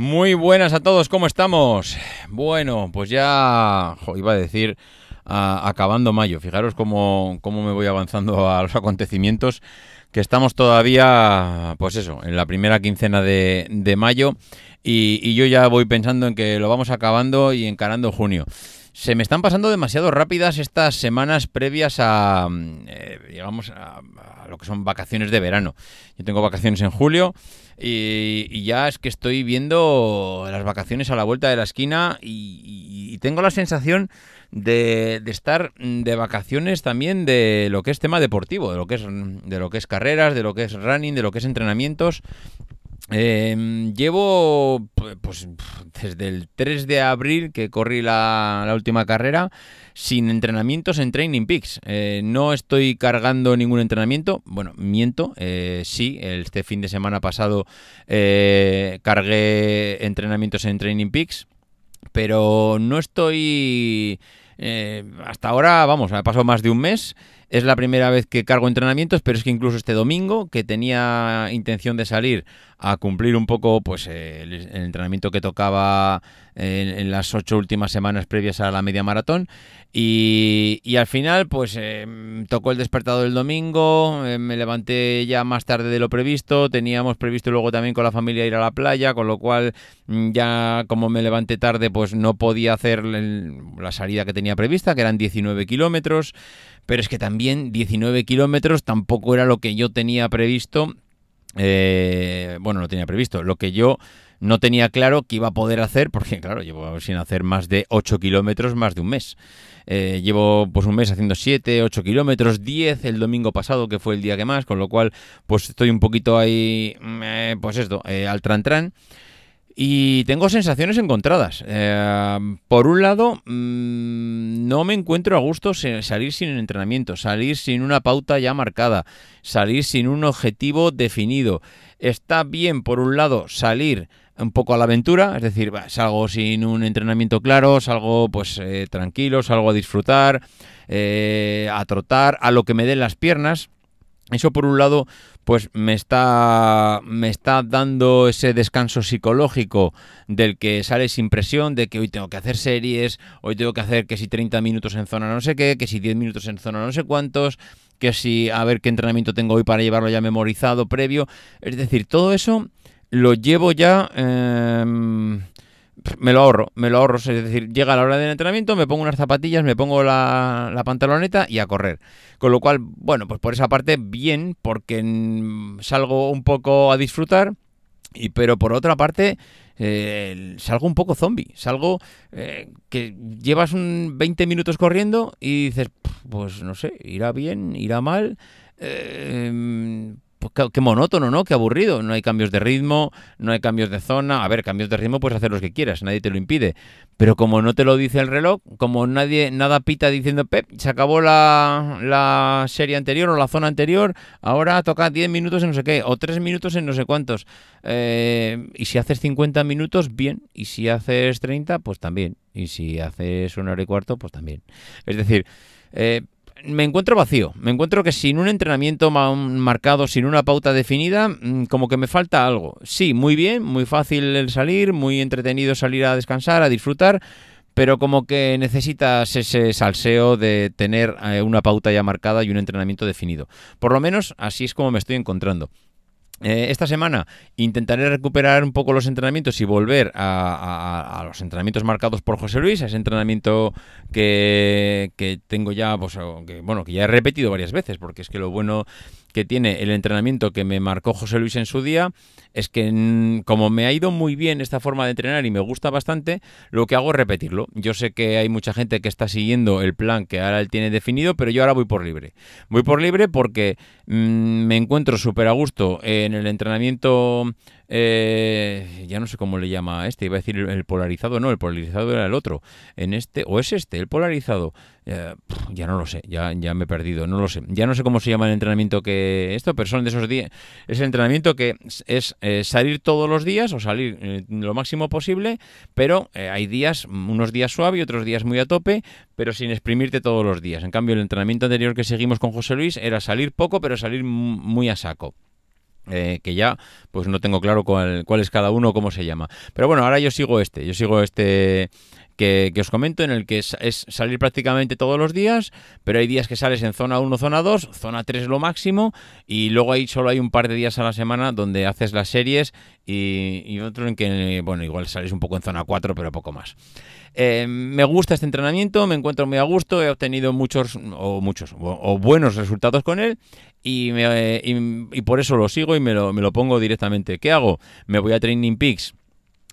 Muy buenas a todos, ¿cómo estamos? Bueno, pues ya iba a decir acabando mayo. Fijaros cómo, cómo me voy avanzando a los acontecimientos, que estamos todavía, pues eso, en la primera quincena de, de mayo y, yo ya voy pensando en que lo vamos acabando y encarando junio. Se me están pasando demasiado rápidas estas semanas previas a, mm, eh, digamos, a, lo que son vacaciones de verano. Yo tengo vacaciones en julio y, ya es que estoy viendo las vacaciones a la vuelta de la esquina y, tengo la sensación de, de, estar de vacaciones también de lo que es tema deportivo, de lo que es, de lo que es carreras, de lo que es running, de lo que es entrenamientos Em, llevo pues desde el 3 de abril que corrí la, última carrera sin entrenamientos en Training Peaks. Eh, no estoy cargando ningún entrenamiento. Bueno, miento. Eh, sí, este fin de semana pasado eh, cargué entrenamientos en Training Peaks. Pero no estoy... hasta ahora, vamos, ha pasado más de un mes es la primera vez que cargo entrenamientos, pero es que incluso este domingo, que tenía intención de salir a cumplir un poco pues el, entrenamiento que tocaba en, las ocho últimas semanas previas a la media maratón, y, al final pues eh, tocó el despertado del domingo, eh, me levanté ya más tarde de lo previsto, teníamos previsto luego también con la familia ir a la playa, con lo cual mm, ya como me levanté tarde pues no podía hacer la salida que tenía prevista, que eran 19 kilómetros, pero es que también 19 kilómetros tampoco era lo que yo tenía previsto. Eh, bueno, no tenía previsto. Lo que yo no tenía claro que iba a poder hacer, porque claro, llevo sin hacer más de 8 kilómetros más de un mes. Eh, llevo pues un mes haciendo 7, 8 kilómetros, 10 el domingo pasado, que fue el día que más, con lo cual pues estoy un poquito ahí, mm, eh, pues esto, al tran tran. Y tengo sensaciones encontradas. Eh, por un lado, mm, no me encuentro a gusto salir sin entrenamiento, salir sin una pauta ya marcada, salir sin un objetivo definido. Está bien, por un lado, salir un poco a la aventura, es decir, salgo sin un entrenamiento claro, salgo pues eh, tranquilo, salgo a disfrutar, eh, a trotar, a lo que me den las piernas. Eso por un lado, pues me está, me está dando ese descanso psicológico del que sale sin presión, de que hoy tengo que hacer series, hoy tengo que hacer que si 30 minutos en zona no sé qué, que si 10 minutos en zona no sé cuántos, que si a ver qué entrenamiento tengo hoy para llevarlo ya memorizado previo. Es decir, todo eso lo llevo ya... Em, me lo ahorro, me lo ahorro. Es decir, llega la hora del entrenamiento, me pongo unas zapatillas, me pongo la, la, pantaloneta y a correr. Con lo cual, bueno, pues por esa parte, bien, porque salgo un poco a disfrutar. Y, pero por otra parte, eh, salgo un poco zombie. Salgo eh, que llevas un 20 minutos corriendo y dices, pues no sé, irá bien, irá mal. Eh, pues qué, monótono, ¿no? Qué aburrido. No hay cambios de ritmo, no hay cambios de zona. A ver, cambios de ritmo puedes hacer los que quieras, nadie te lo impide. Pero como no te lo dice el reloj, como nadie, nada pita diciendo, Pep, se acabó la, serie anterior o la zona anterior, ahora toca 10 minutos en no sé qué, o 3 minutos en no sé cuántos. Eh, y si haces 50 minutos, bien. Y si haces 30, pues también. Y si haces una hora y cuarto, pues también. Es decir, eh, me encuentro vacío. Me encuentro que sin un entrenamiento marcado, sin una pauta definida, mm, como que me falta algo. Sí, muy bien, muy fácil el salir, muy entretenido salir a descansar, a disfrutar, pero como que necesitas ese salseo de tener eh, una pauta ya marcada y un entrenamiento definido. Por lo menos así es como me estoy encontrando. Eh, esta semana intentaré recuperar un poco los entrenamientos y volver a, los entrenamientos marcados por José Luis, a ese entrenamiento que, que tengo ya, pues, que, bueno, que ya he repetido varias veces, porque es que lo bueno que tiene el entrenamiento que me marcó José Luis en su día es que como me ha ido muy bien esta forma de entrenar y me gusta bastante, lo que hago es repetirlo. Yo sé que hay mucha gente que está siguiendo el plan que ahora él tiene definido, pero yo ahora voy por libre. Voy por libre porque mm, me encuentro súper a gusto en el entrenamiento eh, ya no sé cómo le llama a este, iba a decir el, polarizado, no, el polarizado era el otro. En este, o es este, el polarizado. Eh, ya no lo sé, ya, me he perdido, no lo sé. Ya no sé cómo se llama el entrenamiento que esto, pero son de esos días. Es el entrenamiento que es eh, salir todos los días o salir lo máximo posible, pero hay días, unos días suave y otros días muy a tope, pero sin exprimirte todos los días. En cambio, el entrenamiento anterior que seguimos con José Luis era salir poco, pero salir muy a saco. Eh, que ya pues no tengo claro cuál, cuál, es cada uno, cómo se llama. Pero bueno, ahora yo sigo este, yo sigo este que, os comento, en el que es, salir prácticamente todos los días, pero hay días que sales en zona 1, zona 2, zona 3 lo máximo, y luego ahí solo hay un par de días a la semana donde haces las series y, otro en que, bueno, igual sales un poco en zona 4, pero poco más. Eh, me gusta este entrenamiento, me encuentro muy a gusto, he obtenido muchos o muchos o, buenos resultados con él y, y, por eso lo sigo y me lo, me lo pongo directamente. ¿Qué hago? Me voy a Training Peaks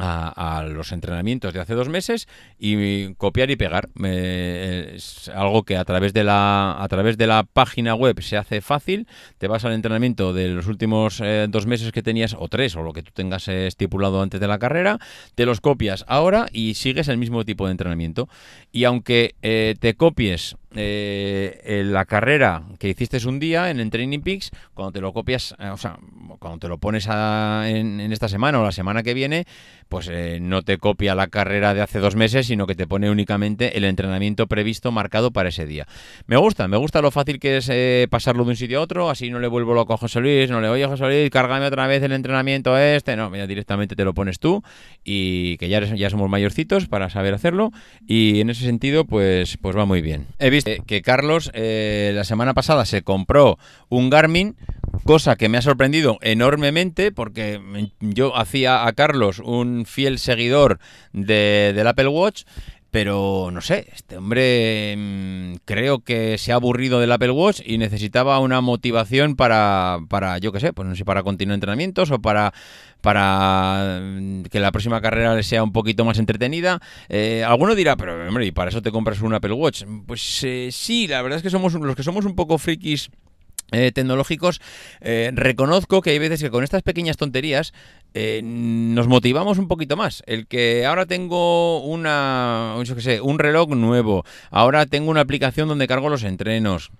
a, los entrenamientos de hace dos meses y copiar y pegar. es algo que a través de la a través de la página web se hace fácil. Te vas al entrenamiento de los últimos eh, dos meses que tenías o tres o lo que tú tengas eh, estipulado antes de la carrera, te los copias ahora y sigues el mismo tipo de entrenamiento. Y aunque eh, te copies eh, la carrera que hiciste un día en el Training Peaks, cuando te lo copias, eh, o sea, cuando te lo pones en, esta semana o la semana que viene, pues eh, no te copia la carrera de hace dos meses, sino que te pone únicamente el entrenamiento previsto marcado para ese día. Me gusta, me gusta lo fácil que es pasarlo de un sitio a otro, así no le vuelvo loco a José Luis, no le oye José Luis, cárgame otra vez el entrenamiento este, no, mira, directamente te lo pones tú y que ya, ya somos mayorcitos para saber hacerlo y en ese sentido pues, pues va muy bien. Que Carlos la semana pasada se compró un Garmin cosa que me ha sorprendido enormemente porque yo hacía a Carlos un fiel seguidor de, del Apple Watch pero no sé, este hombre mm, creo que se ha aburrido del Apple Watch y necesitaba una motivación para, para yo qué sé, pues no sé, para continuar entrenamientos o para, para mm, que la próxima carrera le sea un poquito más entretenida. Eh, alguno dirá, pero hombre, ¿y para eso te compras un Apple Watch? Pues eh, sí, la verdad es que somos los que somos un poco frikis eh, tecnológicos, eh, reconozco que hay veces que con estas pequeñas tonterías eh, nos motivamos un poquito más. El que ahora tengo una, un reloj nuevo, ahora tengo una aplicación donde cargo los entrenos.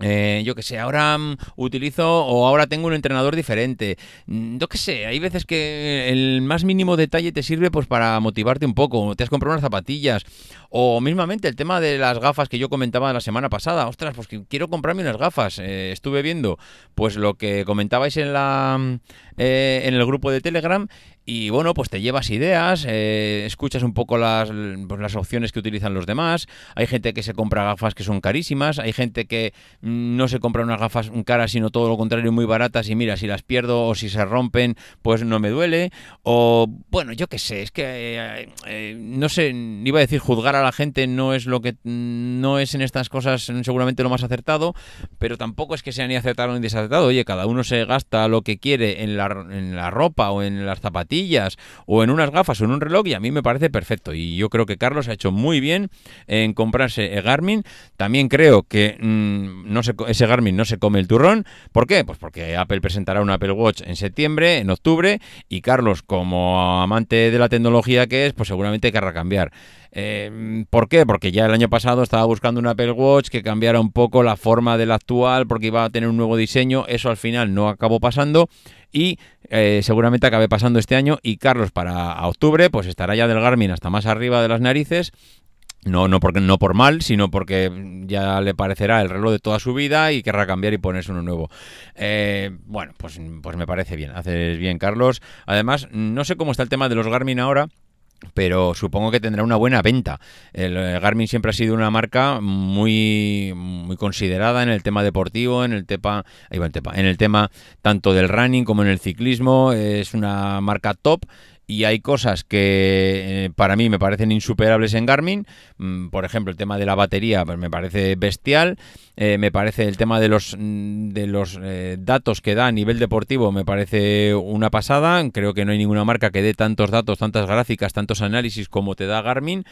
Eh, yo que sé, ahora mm, utilizo o ahora tengo un entrenador diferente. Mm, yo que sé, hay veces que el más mínimo detalle te sirve pues para motivarte un poco. Te has comprado unas zapatillas. O mismamente el tema de las gafas que yo comentaba la semana pasada. Ostras, pues quiero comprarme unas gafas. Eh, estuve viendo pues lo que comentabais en la eh, en el grupo de Telegram y bueno, pues te llevas ideas, eh, escuchas un poco las, pues las opciones que utilizan los demás. Hay gente que se compra gafas que son carísimas, hay gente que mm, no se compra unas gafas caras, sino todo lo contrario, muy baratas y mira, si las pierdo o si se rompen, pues no me duele. O bueno, yo qué sé, es que eh, no sé, iba a decir juzgar a la gente no es lo que no es en estas cosas seguramente lo más acertado, pero tampoco es que sea ni acertado ni desacertado. Oye, cada uno se gasta lo que quiere en la, en la ropa o en las zapatillas o en unas gafas o en un reloj y a mí me parece perfecto. Y yo creo que Carlos ha hecho muy bien en comprarse el Garmin. También creo que mm, no ese Garmin no se come el turrón. ¿Por qué? Pues porque Apple presentará un Apple Watch en septiembre, en octubre, y Carlos, como amante de la tecnología que es, pues seguramente querrá cambiar. Eh, ¿Por qué? Porque ya el año pasado estaba buscando un Apple Watch que cambiara un poco la forma del actual porque iba a tener un nuevo diseño. Eso al final no acabó pasando y eh, seguramente acabe pasando este año. Y Carlos para octubre pues estará ya del Garmin hasta más arriba de las narices. No, no, porque, no por mal, sino porque ya le parecerá el reloj de toda su vida y querrá cambiar y ponerse uno nuevo. Eh, bueno, pues, pues me parece bien, haces bien, Carlos. Además, no sé cómo está el tema de los Garmin ahora, pero supongo que tendrá una buena venta. El eh, Garmin siempre ha sido una marca muy, muy considerada en el tema deportivo, en el en el tema tanto del running como en el ciclismo. Es una marca top y hay cosas que eh, para mí me parecen insuperables en Garmin. Mm, por ejemplo, el tema de la batería pues, me parece bestial. Eh, me parece el tema de los, mm, de los eh, datos que da a nivel deportivo me parece una pasada. Creo que no hay ninguna marca que dé tantos datos, tantas gráficas, tantos análisis como te da Garmin.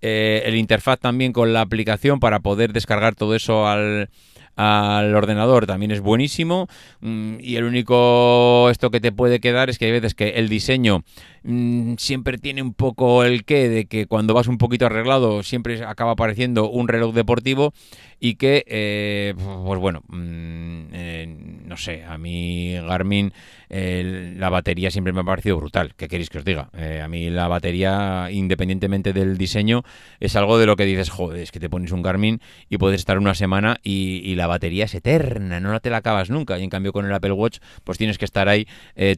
el interfaz también con la aplicación para poder descargar todo eso al al ordenador también es buenísimo mm, y el único esto que te puede quedar es que hay veces que el diseño mm, siempre tiene un poco el qué de que cuando vas un poquito arreglado siempre acaba apareciendo un reloj deportivo y que, eh, pues bueno, mm, eh, no sé, a mí Garmin la batería siempre me ha parecido brutal. ¿Qué queréis que os diga? Eh, a mí la batería, independientemente del diseño, es algo de lo que dices, joder, es que te pones un Garmin y puedes estar una semana y, la batería es eterna, no te la acabas nunca. Y en cambio con el Apple Watch, pues tienes que estar ahí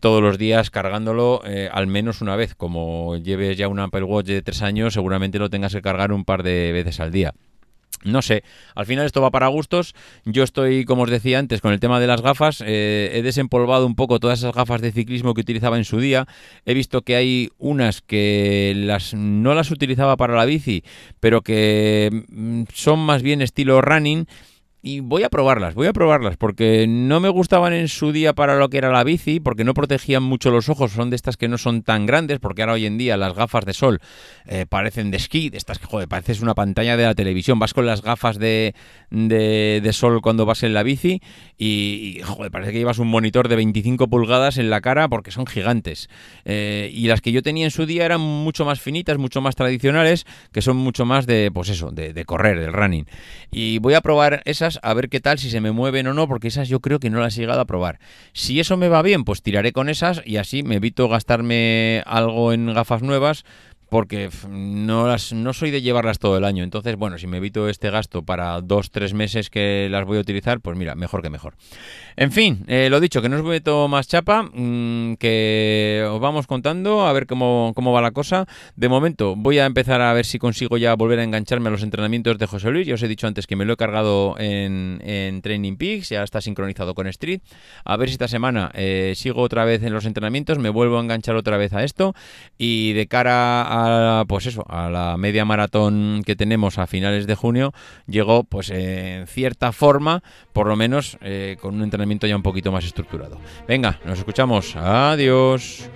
todos los días cargándolo al menos una vez. Como lleves ya un Apple Watch de tres años, seguramente lo tengas que cargar un par de veces al día. No sé, al final esto va para gustos. Yo estoy, como os decía antes, con el tema de las gafas. Eh, he desempolvado un poco todas esas gafas de ciclismo que utilizaba en su día. He visto que hay unas que las, no las utilizaba para la bici, pero que mm, son más bien estilo running y voy a probarlas, voy a probarlas, porque no me gustaban en su día para lo que era la bici, porque no protegían mucho los ojos, son de estas que no son tan grandes, porque ahora hoy en día las gafas de sol eh, parecen de esquí, de estas que, joder, pareces una pantalla de la televisión, vas con las gafas de, de, sol cuando vas en la bici y, joder, parece que llevas un monitor de 25 pulgadas en la cara porque son gigantes. Eh, y las que yo tenía en su día eran mucho más finitas, mucho más tradicionales, que son mucho más de, pues eso, de, de correr, del running. Y voy a probar esas a ver qué tal, si se me mueven o no, porque esas yo creo que no las he llegado a probar. Si eso me va bien, pues tiraré con esas y así me evito gastarme algo en gafas nuevas porque no, las, no soy de llevarlas todo el año. Entonces, bueno, si me evito este gasto para dos, tres meses que las voy a utilizar, pues mira, mejor que mejor. En fin, eh, lo dicho, que no os meto más chapa, mm, que os vamos contando a ver cómo, cómo, va la cosa. De momento voy a empezar a ver si consigo ya volver a engancharme a los entrenamientos de José Luis. Ya os he dicho antes que me lo he cargado en, en Training Peaks, ya está sincronizado con Street. A ver si esta semana eh, sigo otra vez en los entrenamientos, me vuelvo a enganchar otra vez a esto y de cara pues eso, a la media maratón que tenemos a finales de junio, llegó pues en cierta forma, por lo menos eh, con un entrenamiento ya un poquito más estructurado. Venga, nos escuchamos. Adiós.